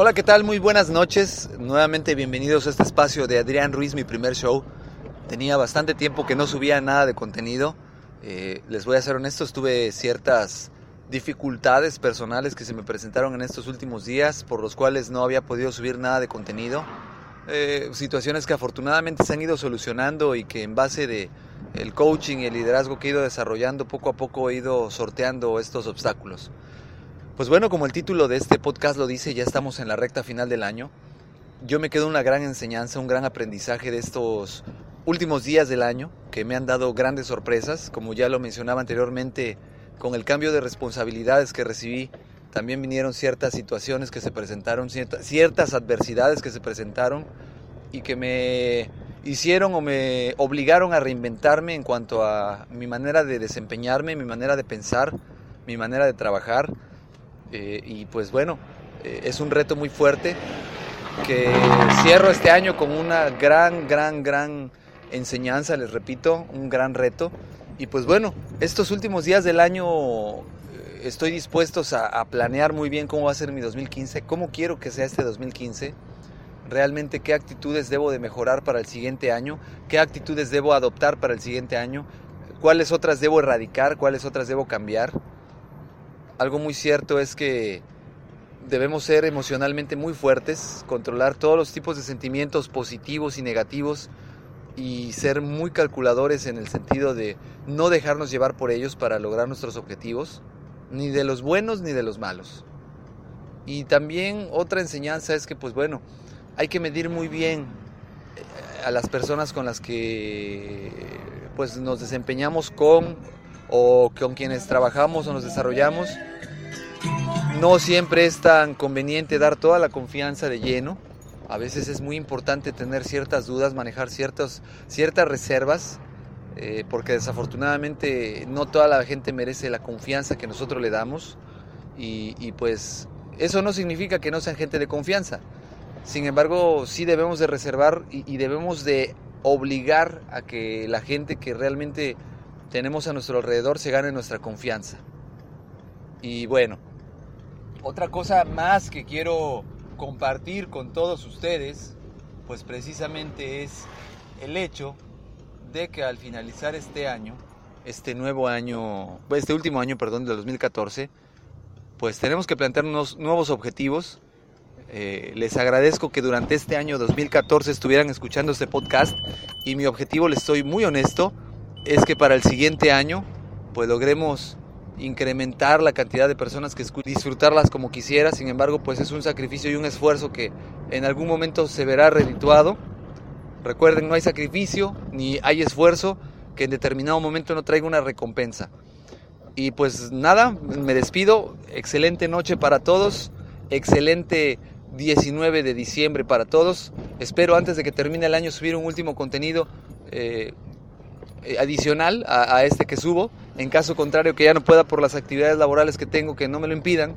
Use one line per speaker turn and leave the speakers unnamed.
Hola, ¿qué tal? Muy buenas noches. Nuevamente bienvenidos a este espacio de Adrián Ruiz, mi primer show. Tenía bastante tiempo que no subía nada de contenido. Eh, les voy a ser honestos, tuve ciertas dificultades personales que se me presentaron en estos últimos días, por los cuales no había podido subir nada de contenido. Eh, situaciones que afortunadamente se han ido solucionando y que en base de el coaching y el liderazgo que he ido desarrollando, poco a poco he ido sorteando estos obstáculos. Pues bueno, como el título de este podcast lo dice, ya estamos en la recta final del año. Yo me quedo una gran enseñanza, un gran aprendizaje de estos últimos días del año que me han dado grandes sorpresas, como ya lo mencionaba anteriormente, con el cambio de responsabilidades que recibí, también vinieron ciertas situaciones que se presentaron, ciertas adversidades que se presentaron y que me hicieron o me obligaron a reinventarme en cuanto a mi manera de desempeñarme, mi manera de pensar, mi manera de trabajar eh, y pues bueno, eh, es un reto muy fuerte que cierro este año con una gran, gran, gran enseñanza, les repito, un gran reto. Y pues bueno, estos últimos días del año eh, estoy dispuesto a, a, planear muy bien cómo va a ser mi 2015, cómo quiero que sea este 2015, realmente qué actitudes debo de mejorar para el siguiente año, qué actitudes debo adoptar para el siguiente año, cuáles otras debo erradicar, cuáles otras debo cambiar algo muy cierto es que debemos ser emocionalmente muy fuertes, controlar todos los tipos de sentimientos positivos y negativos y ser muy calculadores en el sentido de no dejarnos llevar por ellos para lograr nuestros objetivos, ni de los buenos ni de los malos. Y también otra enseñanza es que pues bueno, hay que medir muy bien eh, a las personas con las que pues nos desempeñamos con o con quienes trabajamos o nos desarrollamos, no siempre es tan conveniente dar toda la confianza de lleno. A veces es muy importante tener ciertas dudas, manejar ciertas reservas, eh, porque desafortunadamente no toda la gente merece la confianza que nosotros le damos. Y, pues eso no significa que no sean gente de confianza. Sin embargo, sí debemos de reservar y debemos de obligar a que la gente que realmente tenemos a nuestro alrededor se gane nuestra confianza. Y bueno, otra cosa más que quiero compartir con todos ustedes, pues precisamente es el hecho de que al finalizar este año, este nuevo año, este último año, perdón, del 2014, pues tenemos que plantearnos nuevos objetivos. Eh, les agradezco que durante este año 2014 estuvieran escuchando este podcast y mi objetivo, les estoy muy honesto, es que para el siguiente año pues logremos incrementar la cantidad de personas que disfrutarlas como quisiera, sin embargo pues es un sacrificio y un esfuerzo que en algún momento se verá redituado. Recuerden, no hay sacrificio ni hay esfuerzo que en determinado momento no traiga una recompensa. Y pues nada, me despido, excelente noche para todos, excelente 19 de diciembre para todos. Espero antes de que termine el año subir un último contenido eh, adicional a, a, este que subo. En caso contrario que ya no pueda por las actividades laborales que tengo que no me lo impidan,